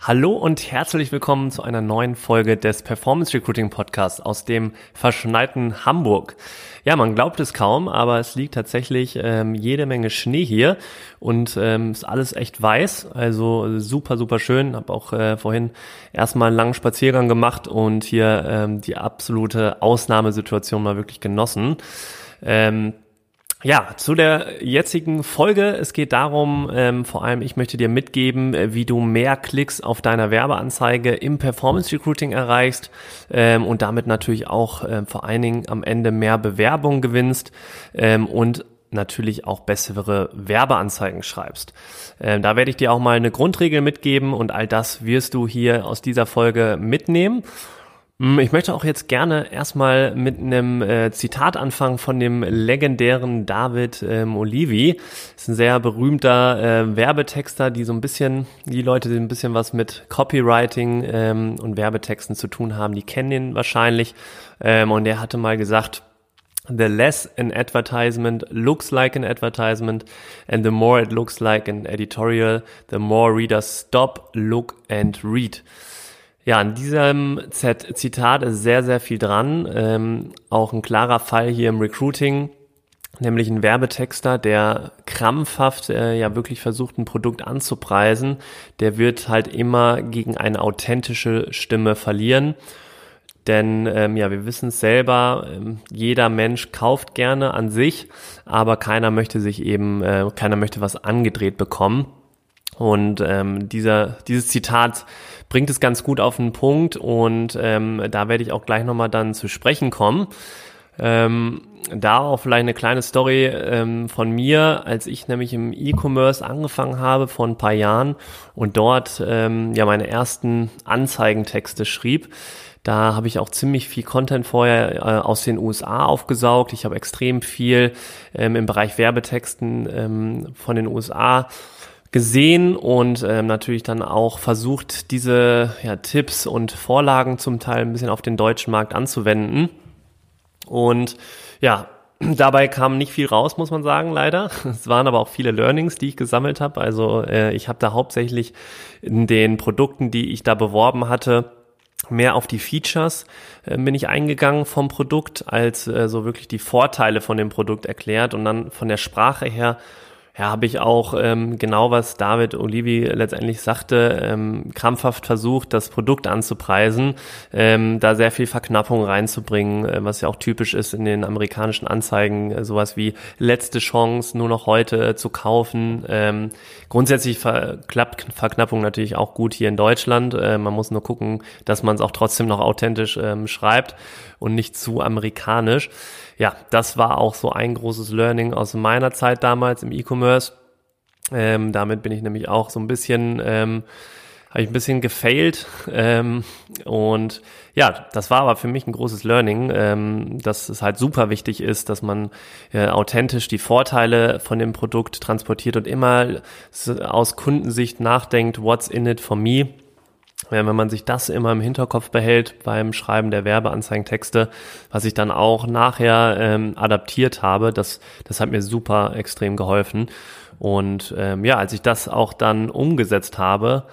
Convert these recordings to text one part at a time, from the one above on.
Hallo und herzlich willkommen zu einer neuen Folge des Performance Recruiting Podcasts aus dem verschneiten Hamburg. Ja, man glaubt es kaum, aber es liegt tatsächlich ähm, jede Menge Schnee hier und ähm, ist alles echt weiß, also super, super schön. Hab auch äh, vorhin erstmal einen langen Spaziergang gemacht und hier ähm, die absolute Ausnahmesituation mal wirklich genossen. Ähm, ja, zu der jetzigen Folge. Es geht darum, ähm, vor allem ich möchte dir mitgeben, äh, wie du mehr Klicks auf deiner Werbeanzeige im Performance Recruiting erreichst ähm, und damit natürlich auch äh, vor allen Dingen am Ende mehr Bewerbung gewinnst ähm, und natürlich auch bessere Werbeanzeigen schreibst. Ähm, da werde ich dir auch mal eine Grundregel mitgeben und all das wirst du hier aus dieser Folge mitnehmen. Hm, ich möchte auch jetzt gerne erstmal mit einem äh, Zitat anfangen von dem legendären David ähm, Olivi. Ist ein sehr berühmter äh, Werbetexter, die so ein bisschen, die Leute, die ein bisschen was mit Copywriting ähm, und Werbetexten zu tun haben, die kennen ihn wahrscheinlich. Ähm, und er hatte mal gesagt, The less an advertisement looks like an advertisement and the more it looks like an editorial, the more readers stop, look and read. Ja, in diesem Zitat ist sehr, sehr viel dran. Ähm, auch ein klarer Fall hier im Recruiting, nämlich ein Werbetexter, der krampfhaft äh, ja wirklich versucht, ein Produkt anzupreisen. Der wird halt immer gegen eine authentische Stimme verlieren. Denn ähm, ja, wir wissen es selber, ähm, jeder Mensch kauft gerne an sich, aber keiner möchte sich eben, äh, keiner möchte was angedreht bekommen. Und ähm, dieser, dieses Zitat bringt es ganz gut auf den Punkt und ähm, da werde ich auch gleich nochmal dann zu sprechen kommen. Ähm, da auch vielleicht eine kleine Story ähm, von mir, als ich nämlich im E-Commerce angefangen habe vor ein paar Jahren und dort ähm, ja meine ersten Anzeigentexte schrieb. Da habe ich auch ziemlich viel Content vorher äh, aus den USA aufgesaugt. Ich habe extrem viel ähm, im Bereich Werbetexten ähm, von den USA gesehen und ähm, natürlich dann auch versucht, diese ja, Tipps und Vorlagen zum Teil ein bisschen auf den deutschen Markt anzuwenden. Und ja, dabei kam nicht viel raus, muss man sagen, leider. Es waren aber auch viele Learnings, die ich gesammelt habe. Also äh, ich habe da hauptsächlich in den Produkten, die ich da beworben hatte, mehr auf die Features äh, bin ich eingegangen vom Produkt, als äh, so wirklich die Vorteile von dem Produkt erklärt und dann von der Sprache her ja, habe ich auch ähm, genau, was David Olivi letztendlich sagte, ähm, krampfhaft versucht, das Produkt anzupreisen, ähm, da sehr viel Verknappung reinzubringen, äh, was ja auch typisch ist in den amerikanischen Anzeigen, äh, sowas wie letzte Chance, nur noch heute äh, zu kaufen. Ähm, grundsätzlich verklappt Verknappung natürlich auch gut hier in Deutschland. Äh, man muss nur gucken, dass man es auch trotzdem noch authentisch ähm, schreibt und nicht zu amerikanisch ja, das war auch so ein großes Learning aus meiner Zeit damals im E-Commerce. Ähm, damit bin ich nämlich auch so ein bisschen, ähm, habe ich ein bisschen gefailt. Ähm, und ja, das war aber für mich ein großes Learning, ähm, dass es halt super wichtig ist, dass man äh, authentisch die Vorteile von dem Produkt transportiert und immer aus Kundensicht nachdenkt, what's in it for me wenn man sich das immer im Hinterkopf behält beim Schreiben der Werbeanzeigentexte, was ich dann auch nachher ähm, adaptiert habe, das, das hat mir super extrem geholfen. Und ähm, ja, als ich das auch dann umgesetzt habe,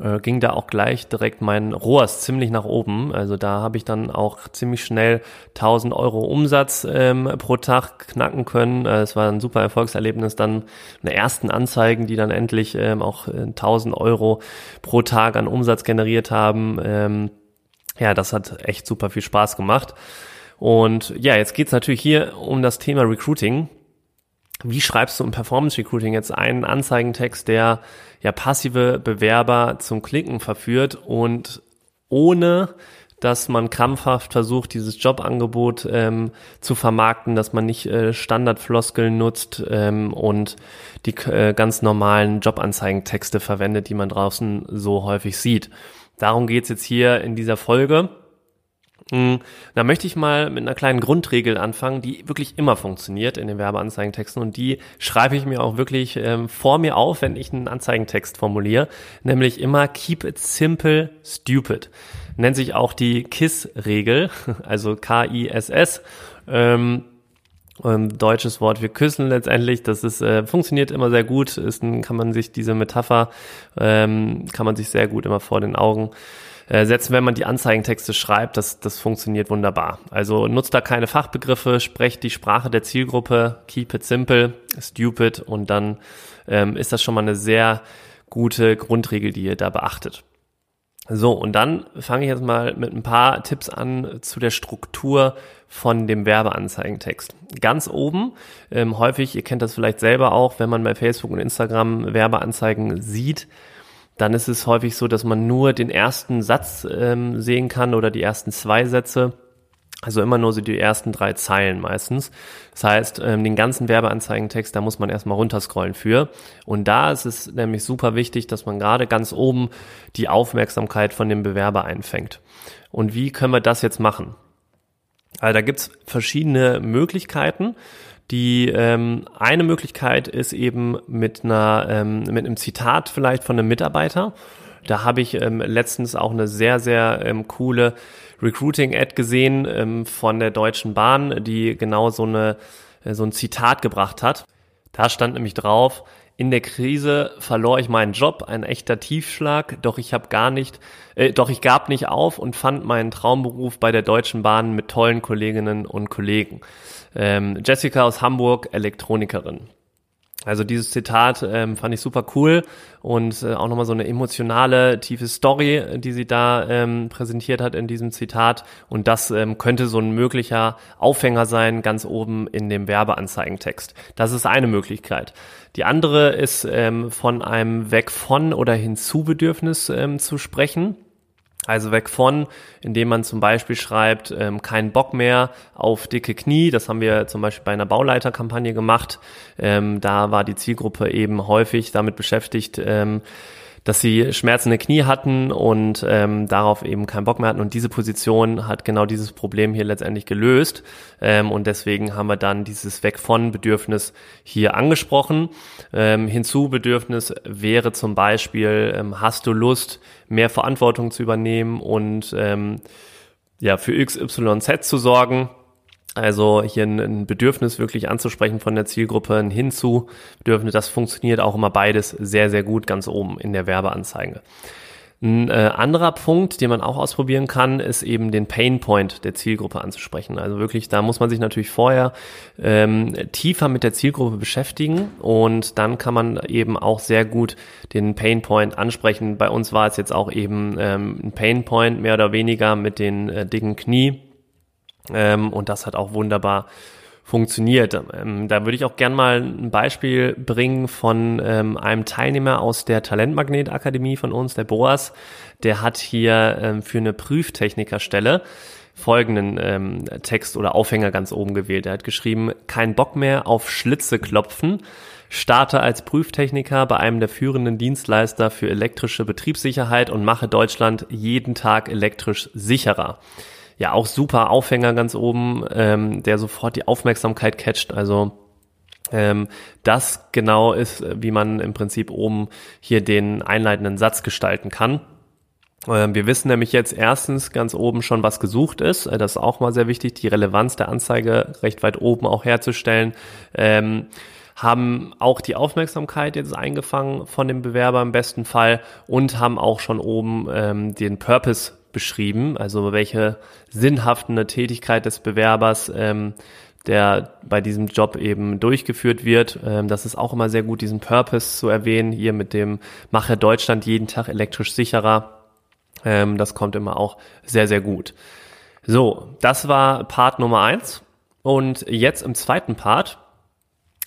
äh, ging da auch gleich direkt mein ROAS ziemlich nach oben. Also da habe ich dann auch ziemlich schnell 1000 Euro Umsatz ähm, pro Tag knacken können. Äh, es war ein super Erfolgserlebnis. Dann eine ersten Anzeigen, die dann endlich ähm, auch 1000 äh, Euro pro Tag an Umsatz generiert haben. Ähm, ja, das hat echt super viel Spaß gemacht. Und ja, jetzt geht's natürlich hier um das Thema Recruiting wie schreibst du im Performance Recruiting jetzt einen Anzeigentext, der ja passive Bewerber zum Klicken verführt und ohne dass man krampfhaft versucht, dieses Jobangebot ähm, zu vermarkten, dass man nicht äh, Standardfloskeln nutzt ähm, und die äh, ganz normalen Jobanzeigentexte verwendet, die man draußen so häufig sieht. Darum geht's jetzt hier in dieser Folge. Hm, da möchte ich mal mit einer kleinen Grundregel anfangen, die wirklich immer funktioniert in den Werbeanzeigentexten und die schreibe ich mir auch wirklich ähm, vor mir auf, wenn ich einen Anzeigentext formuliere, nämlich immer keep it simple, stupid. Nennt sich auch die KISS-Regel, also K-I-S-S. Ähm, ähm, deutsches Wort für küssen letztendlich. Das ist äh, funktioniert immer sehr gut. Ist kann man sich diese Metapher ähm, kann man sich sehr gut immer vor den Augen äh, setzen, wenn man die Anzeigentexte schreibt. Das, das funktioniert wunderbar. Also nutzt da keine Fachbegriffe, sprecht die Sprache der Zielgruppe, keep it simple, stupid und dann ähm, ist das schon mal eine sehr gute Grundregel, die ihr da beachtet. So, und dann fange ich jetzt mal mit ein paar Tipps an zu der Struktur von dem Werbeanzeigentext. Ganz oben, ähm, häufig, ihr kennt das vielleicht selber auch, wenn man bei Facebook und Instagram Werbeanzeigen sieht, dann ist es häufig so, dass man nur den ersten Satz ähm, sehen kann oder die ersten zwei Sätze. Also immer nur so die ersten drei Zeilen meistens. Das heißt, ähm, den ganzen Werbeanzeigentext, da muss man erstmal runterscrollen für. Und da ist es nämlich super wichtig, dass man gerade ganz oben die Aufmerksamkeit von dem Bewerber einfängt. Und wie können wir das jetzt machen? Also da gibt's verschiedene Möglichkeiten. Die ähm, eine Möglichkeit ist eben mit einer ähm, mit einem Zitat vielleicht von einem Mitarbeiter. Da habe ich ähm, letztens auch eine sehr sehr ähm, coole Recruiting-Ad gesehen ähm, von der Deutschen Bahn, die genau so eine äh, so ein Zitat gebracht hat. Da stand nämlich drauf: in der Krise verlor ich meinen Job, ein echter Tiefschlag, doch ich habe gar nicht, äh, doch ich gab nicht auf und fand meinen Traumberuf bei der Deutschen Bahn mit tollen Kolleginnen und Kollegen. Ähm, Jessica aus Hamburg, Elektronikerin. Also dieses Zitat ähm, fand ich super cool und äh, auch nochmal so eine emotionale, tiefe Story, die sie da ähm, präsentiert hat in diesem Zitat. Und das ähm, könnte so ein möglicher Aufhänger sein, ganz oben in dem Werbeanzeigentext. Das ist eine Möglichkeit. Die andere ist ähm, von einem Weg von oder hinzu-Bedürfnis ähm, zu sprechen. Also weg von, indem man zum Beispiel schreibt, ähm, keinen Bock mehr auf dicke Knie. Das haben wir zum Beispiel bei einer Bauleiterkampagne gemacht. Ähm, da war die Zielgruppe eben häufig damit beschäftigt, ähm, dass sie schmerzende Knie hatten und ähm, darauf eben keinen Bock mehr hatten. Und diese Position hat genau dieses Problem hier letztendlich gelöst. Ähm, und deswegen haben wir dann dieses Weg von Bedürfnis hier angesprochen. Ähm, hinzu Bedürfnis wäre zum Beispiel, ähm, hast du Lust, mehr Verantwortung zu übernehmen und ähm, ja, für XYZ zu sorgen. Also hier ein, Bedürfnis wirklich anzusprechen von der Zielgruppe, ein Hinzu-Bedürfnis, das funktioniert auch immer beides sehr, sehr gut ganz oben in der Werbeanzeige. Ein äh, anderer Punkt, den man auch ausprobieren kann, ist eben den Pain Point der Zielgruppe anzusprechen. Also wirklich, da muss man sich natürlich vorher ähm, tiefer mit der Zielgruppe beschäftigen und dann kann man eben auch sehr gut den Pain Point ansprechen. Bei uns war es jetzt auch eben ähm, ein Pain Point mehr oder weniger mit den äh, dicken Knie ähm, und das hat auch wunderbar funktioniert. Ähm, da würde ich auch gern mal ein Beispiel bringen von ähm, einem Teilnehmer aus der Talentmagnet Akademie von uns, der Boas. Der hat hier ähm, für eine Prüftechnikerstelle folgenden ähm, Text oder Aufhänger ganz oben gewählt. Er hat geschrieben, kein Bock mehr auf Schlitze klopfen. Starte als Prüftechniker bei einem der führenden Dienstleister für elektrische Betriebssicherheit und mache Deutschland jeden Tag elektrisch sicherer ja auch super Aufhänger ganz oben, ähm, der sofort die Aufmerksamkeit catcht. Also ähm, das genau ist, wie man im Prinzip oben hier den einleitenden Satz gestalten kann. Ähm, wir wissen nämlich jetzt erstens ganz oben schon, was gesucht ist. Äh, das ist auch mal sehr wichtig, die Relevanz der Anzeige recht weit oben auch herzustellen. Ähm, haben auch die Aufmerksamkeit jetzt eingefangen von dem Bewerber im besten Fall und haben auch schon oben ähm, den Purpose beschrieben, also welche sinnhaftende Tätigkeit des Bewerbers ähm, der bei diesem Job eben durchgeführt wird. Ähm, das ist auch immer sehr gut, diesen Purpose zu erwähnen, hier mit dem Mache Deutschland jeden Tag elektrisch sicherer. Ähm, das kommt immer auch sehr, sehr gut. So, das war Part Nummer eins. Und jetzt im zweiten Part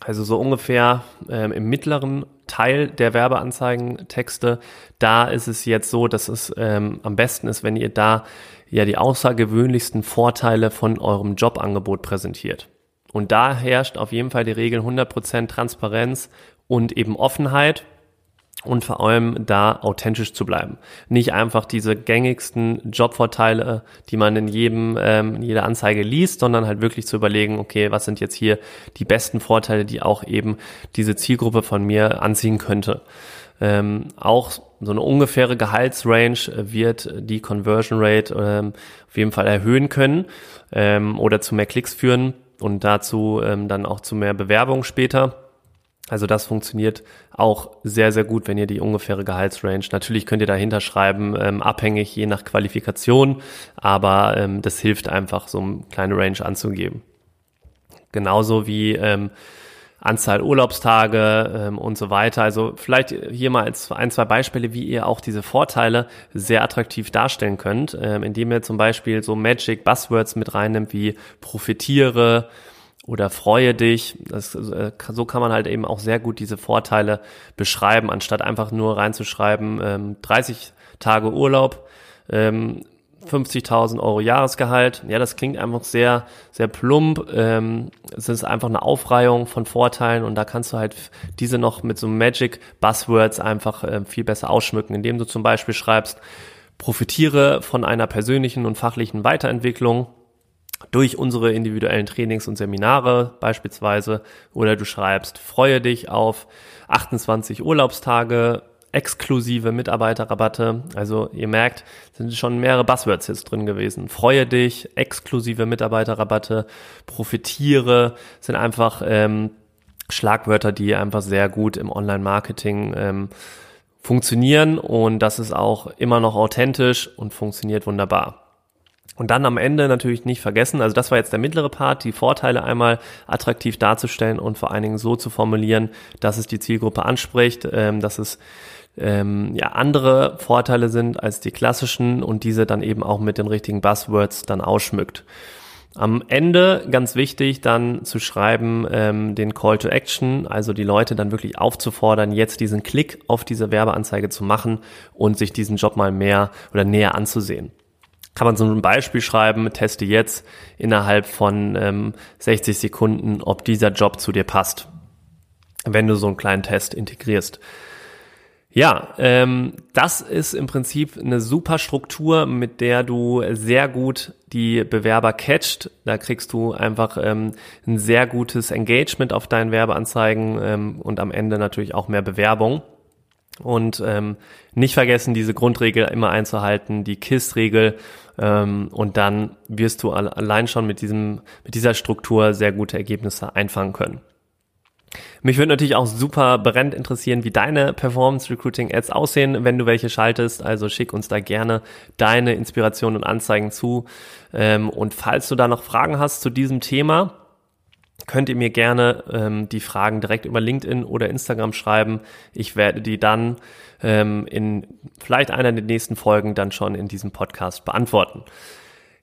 also so ungefähr ähm, im mittleren Teil der Werbeanzeigentexte, da ist es jetzt so, dass es ähm, am besten ist, wenn ihr da ja die außergewöhnlichsten Vorteile von eurem Jobangebot präsentiert. Und da herrscht auf jeden Fall die Regel 100% Transparenz und eben Offenheit. Und vor allem da authentisch zu bleiben. Nicht einfach diese gängigsten Jobvorteile, die man in jedem, ähm, in jeder Anzeige liest, sondern halt wirklich zu überlegen, okay, was sind jetzt hier die besten Vorteile, die auch eben diese Zielgruppe von mir anziehen könnte. Ähm, auch so eine ungefähre Gehaltsrange wird die Conversion Rate ähm, auf jeden Fall erhöhen können ähm, oder zu mehr Klicks führen und dazu ähm, dann auch zu mehr Bewerbung später. Also das funktioniert auch sehr, sehr gut, wenn ihr die ungefähre Gehaltsrange. Natürlich könnt ihr dahinter schreiben, ähm, abhängig je nach Qualifikation, aber ähm, das hilft einfach, so eine kleine Range anzugeben. Genauso wie ähm, Anzahl Urlaubstage ähm, und so weiter. Also vielleicht hier mal als ein, zwei Beispiele, wie ihr auch diese Vorteile sehr attraktiv darstellen könnt, ähm, indem ihr zum Beispiel so Magic Buzzwords mit reinnimmt wie profitiere, oder freue dich. Das, äh, so kann man halt eben auch sehr gut diese Vorteile beschreiben, anstatt einfach nur reinzuschreiben, ähm, 30 Tage Urlaub, ähm, 50.000 Euro Jahresgehalt. Ja, das klingt einfach sehr, sehr plump. Ähm, es ist einfach eine Aufreihung von Vorteilen und da kannst du halt diese noch mit so Magic Buzzwords einfach äh, viel besser ausschmücken, indem du zum Beispiel schreibst, profitiere von einer persönlichen und fachlichen Weiterentwicklung durch unsere individuellen Trainings und Seminare beispielsweise oder du schreibst, freue dich auf 28 Urlaubstage, exklusive Mitarbeiterrabatte. Also ihr merkt, sind schon mehrere Buzzwords jetzt drin gewesen. Freue dich, exklusive Mitarbeiterrabatte, profitiere, sind einfach ähm, Schlagwörter, die einfach sehr gut im Online-Marketing ähm, funktionieren und das ist auch immer noch authentisch und funktioniert wunderbar. Und dann am Ende natürlich nicht vergessen, also das war jetzt der mittlere Part, die Vorteile einmal attraktiv darzustellen und vor allen Dingen so zu formulieren, dass es die Zielgruppe anspricht, ähm, dass es ähm, ja andere Vorteile sind als die klassischen und diese dann eben auch mit den richtigen Buzzwords dann ausschmückt. Am Ende ganz wichtig dann zu schreiben ähm, den Call to Action, also die Leute dann wirklich aufzufordern, jetzt diesen Klick auf diese Werbeanzeige zu machen und sich diesen Job mal mehr oder näher anzusehen kann man so ein Beispiel schreiben, teste jetzt innerhalb von ähm, 60 Sekunden, ob dieser Job zu dir passt, wenn du so einen kleinen Test integrierst. Ja, ähm, das ist im Prinzip eine super Struktur, mit der du sehr gut die Bewerber catcht. Da kriegst du einfach ähm, ein sehr gutes Engagement auf deinen Werbeanzeigen ähm, und am Ende natürlich auch mehr Bewerbung. Und ähm, nicht vergessen, diese Grundregel immer einzuhalten, die KISS-Regel. Ähm, und dann wirst du allein schon mit, diesem, mit dieser Struktur sehr gute Ergebnisse einfangen können. Mich würde natürlich auch super brennend interessieren, wie deine Performance Recruiting Ads aussehen, wenn du welche schaltest. Also schick uns da gerne deine Inspirationen und Anzeigen zu. Ähm, und falls du da noch Fragen hast zu diesem Thema, könnt ihr mir gerne ähm, die Fragen direkt über LinkedIn oder Instagram schreiben. Ich werde die dann ähm, in vielleicht einer der nächsten Folgen dann schon in diesem Podcast beantworten.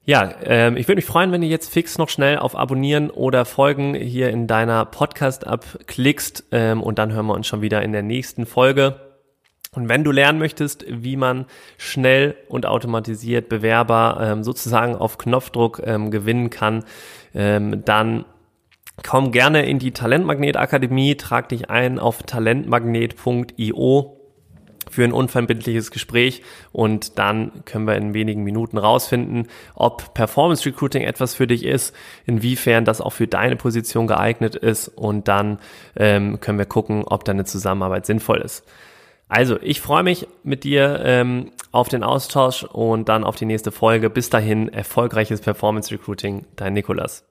Ja, ähm, ich würde mich freuen, wenn du jetzt fix noch schnell auf Abonnieren oder Folgen hier in deiner Podcast-App klickst ähm, und dann hören wir uns schon wieder in der nächsten Folge. Und wenn du lernen möchtest, wie man schnell und automatisiert Bewerber ähm, sozusagen auf Knopfdruck ähm, gewinnen kann, ähm, dann Komm gerne in die Talentmagnet Akademie, trag dich ein auf talentmagnet.io für ein unverbindliches Gespräch und dann können wir in wenigen Minuten rausfinden, ob Performance Recruiting etwas für dich ist, inwiefern das auch für deine Position geeignet ist und dann ähm, können wir gucken, ob deine Zusammenarbeit sinnvoll ist. Also, ich freue mich mit dir ähm, auf den Austausch und dann auf die nächste Folge. Bis dahin, erfolgreiches Performance Recruiting, dein Nikolas.